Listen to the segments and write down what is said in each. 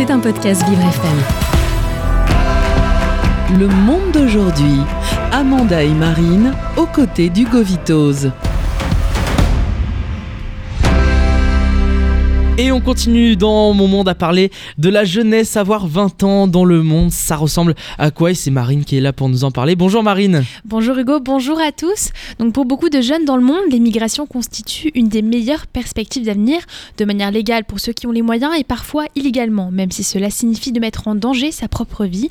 C'est un podcast Vivre FM. Le monde d'aujourd'hui. Amanda et Marine aux côtés d'Hugo Vitose. Et on continue dans mon monde à parler de la jeunesse, avoir 20 ans dans le monde, ça ressemble à quoi Et c'est Marine qui est là pour nous en parler. Bonjour Marine. Bonjour Hugo, bonjour à tous. Donc pour beaucoup de jeunes dans le monde, l'immigration constitue une des meilleures perspectives d'avenir, de manière légale pour ceux qui ont les moyens et parfois illégalement, même si cela signifie de mettre en danger sa propre vie.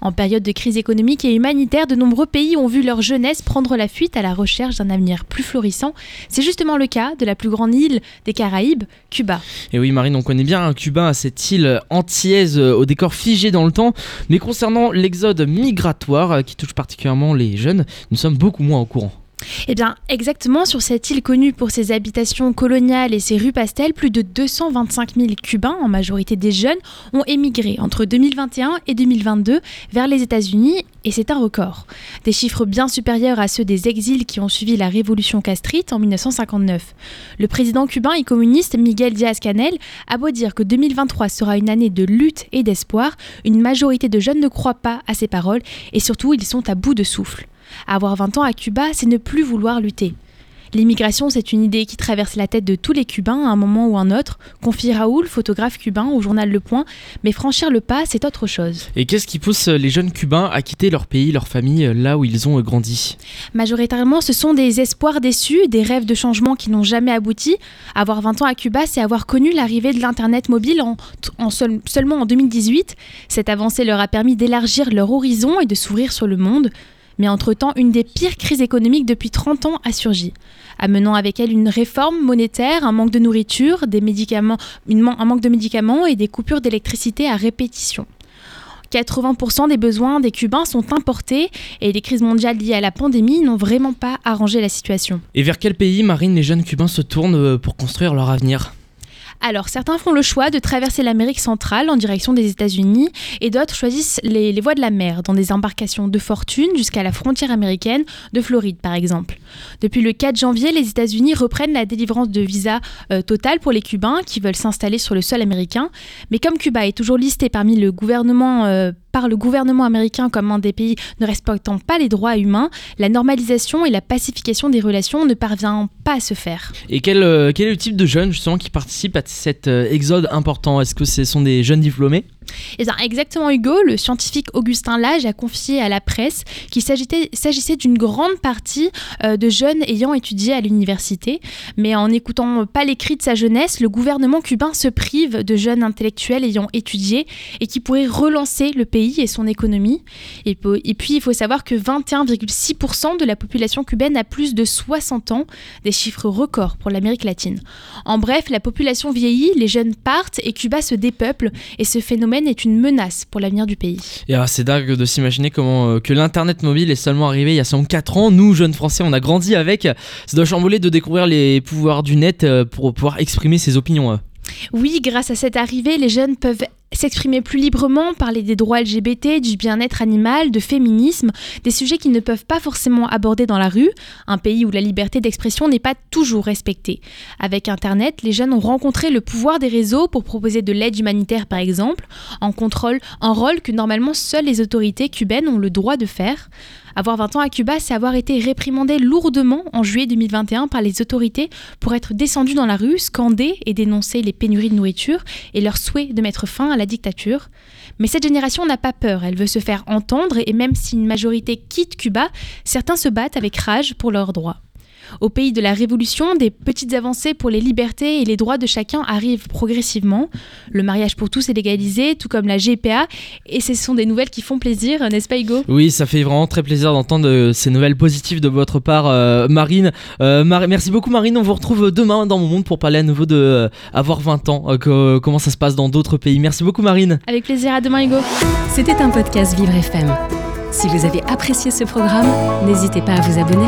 En période de crise économique et humanitaire, de nombreux pays ont vu leur jeunesse prendre la fuite à la recherche d'un avenir plus florissant. C'est justement le cas de la plus grande île des Caraïbes, Cuba. Et oui Marine, on connaît bien Cuba, cette île antillaise euh, au décor figé dans le temps, mais concernant l'exode migratoire euh, qui touche particulièrement les jeunes, nous sommes beaucoup moins au courant. Eh bien, exactement, sur cette île connue pour ses habitations coloniales et ses rues pastel, plus de 225 000 Cubains, en majorité des jeunes, ont émigré entre 2021 et 2022 vers les États-Unis, et c'est un record. Des chiffres bien supérieurs à ceux des exils qui ont suivi la révolution castrite en 1959. Le président cubain et communiste Miguel Díaz-Canel a beau dire que 2023 sera une année de lutte et d'espoir, une majorité de jeunes ne croient pas à ses paroles, et surtout ils sont à bout de souffle. Avoir 20 ans à Cuba, c'est ne plus vouloir lutter. L'immigration, c'est une idée qui traverse la tête de tous les Cubains à un moment ou un autre, confie Raoul, photographe cubain au journal Le Point, mais franchir le pas, c'est autre chose. Et qu'est-ce qui pousse les jeunes Cubains à quitter leur pays, leur famille, là où ils ont grandi? Majoritairement, ce sont des espoirs déçus, des rêves de changement qui n'ont jamais abouti. Avoir 20 ans à Cuba, c'est avoir connu l'arrivée de l'Internet mobile en, seulement en 2018. Cette avancée leur a permis d'élargir leur horizon et de s'ouvrir sur le monde. Mais entre-temps, une des pires crises économiques depuis 30 ans a surgi, amenant avec elle une réforme monétaire, un manque de nourriture, un manque de médicaments et des coupures d'électricité à répétition. 80% des besoins des Cubains sont importés et les crises mondiales liées à la pandémie n'ont vraiment pas arrangé la situation. Et vers quel pays, Marine, les jeunes Cubains se tournent euh, pour construire leur avenir? Alors, certains font le choix de traverser l'Amérique centrale en direction des États-Unis et d'autres choisissent les, voies de la mer dans des embarcations de fortune jusqu'à la frontière américaine de Floride, par exemple. Depuis le 4 janvier, les États-Unis reprennent la délivrance de visas euh, total pour les Cubains qui veulent s'installer sur le sol américain. Mais comme Cuba est toujours listé parmi le gouvernement euh, par le gouvernement américain comme un des pays ne respectant pas les droits humains, la normalisation et la pacification des relations ne parvient pas à se faire. Et quel, euh, est le type de jeunes justement qui participent à cet euh, exode important? Est-ce que ce sont des jeunes diplômés? Eh exactement, Hugo. Le scientifique Augustin Lage a confié à la presse qu'il s'agissait d'une grande partie euh, de jeunes ayant étudié à l'université. Mais en n'écoutant pas les cris de sa jeunesse, le gouvernement cubain se prive de jeunes intellectuels ayant étudié et qui pourraient relancer le pays et son économie. Et, et puis, il faut savoir que 21,6% de la population cubaine a plus de 60 ans, des chiffres records pour l'Amérique latine. En bref, la population vieillit, les jeunes partent et Cuba se dépeuple et ce phénomène est une menace pour l'avenir du pays. Et ah, c'est dingue de s'imaginer comment euh, que l'internet mobile est seulement arrivé il y a seulement 4 ans. Nous, jeunes Français, on a grandi avec. Ça doit chambouler de découvrir les pouvoirs du net euh, pour pouvoir exprimer ses opinions. Oui, grâce à cette arrivée, les jeunes peuvent s'exprimer plus librement, parler des droits LGBT, du bien-être animal, de féminisme, des sujets qu'ils ne peuvent pas forcément aborder dans la rue, un pays où la liberté d'expression n'est pas toujours respectée. Avec Internet, les jeunes ont rencontré le pouvoir des réseaux pour proposer de l'aide humanitaire par exemple, en contrôle, un rôle que normalement seules les autorités cubaines ont le droit de faire. Avoir 20 ans à Cuba, c'est avoir été réprimandé lourdement en juillet 2021 par les autorités pour être descendu dans la rue, scander et dénoncer les pénuries de nourriture et leur souhait de mettre fin à la dictature. Mais cette génération n'a pas peur, elle veut se faire entendre et même si une majorité quitte Cuba, certains se battent avec rage pour leurs droits. Au pays de la Révolution, des petites avancées pour les libertés et les droits de chacun arrivent progressivement. Le mariage pour tous est légalisé, tout comme la GPA, et ce sont des nouvelles qui font plaisir, n'est-ce pas Hugo? Oui, ça fait vraiment très plaisir d'entendre euh, ces nouvelles positives de votre part, euh, Marine. Euh, merci beaucoup Marine, on vous retrouve demain dans mon monde pour parler à nouveau de avoir 20 ans, comment ça se passe dans d'autres pays. Merci beaucoup Marine. Avec plaisir, à demain Hugo. C'était un podcast Vivre FM. Si vous avez apprécié ce programme, n'hésitez pas à vous abonner.